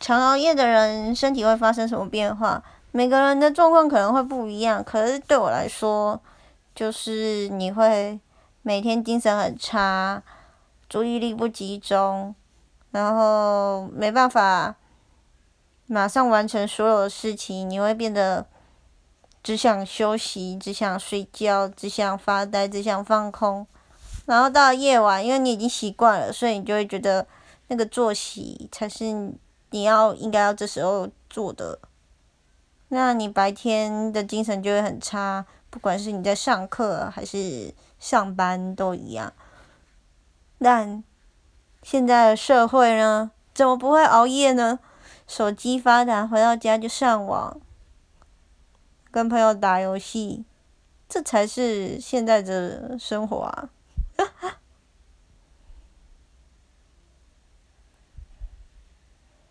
常熬夜的人身体会发生什么变化？每个人的状况可能会不一样，可是对我来说，就是你会每天精神很差，注意力不集中，然后没办法马上完成所有的事情，你会变得只想休息，只想睡觉，只想发呆，只想放空。然后到夜晚，因为你已经习惯了，所以你就会觉得那个作息才是你要应该要这时候做的。那你白天的精神就会很差，不管是你在上课还是上班都一样。但现在的社会呢，怎么不会熬夜呢？手机发达，回到家就上网，跟朋友打游戏，这才是现在的生活啊。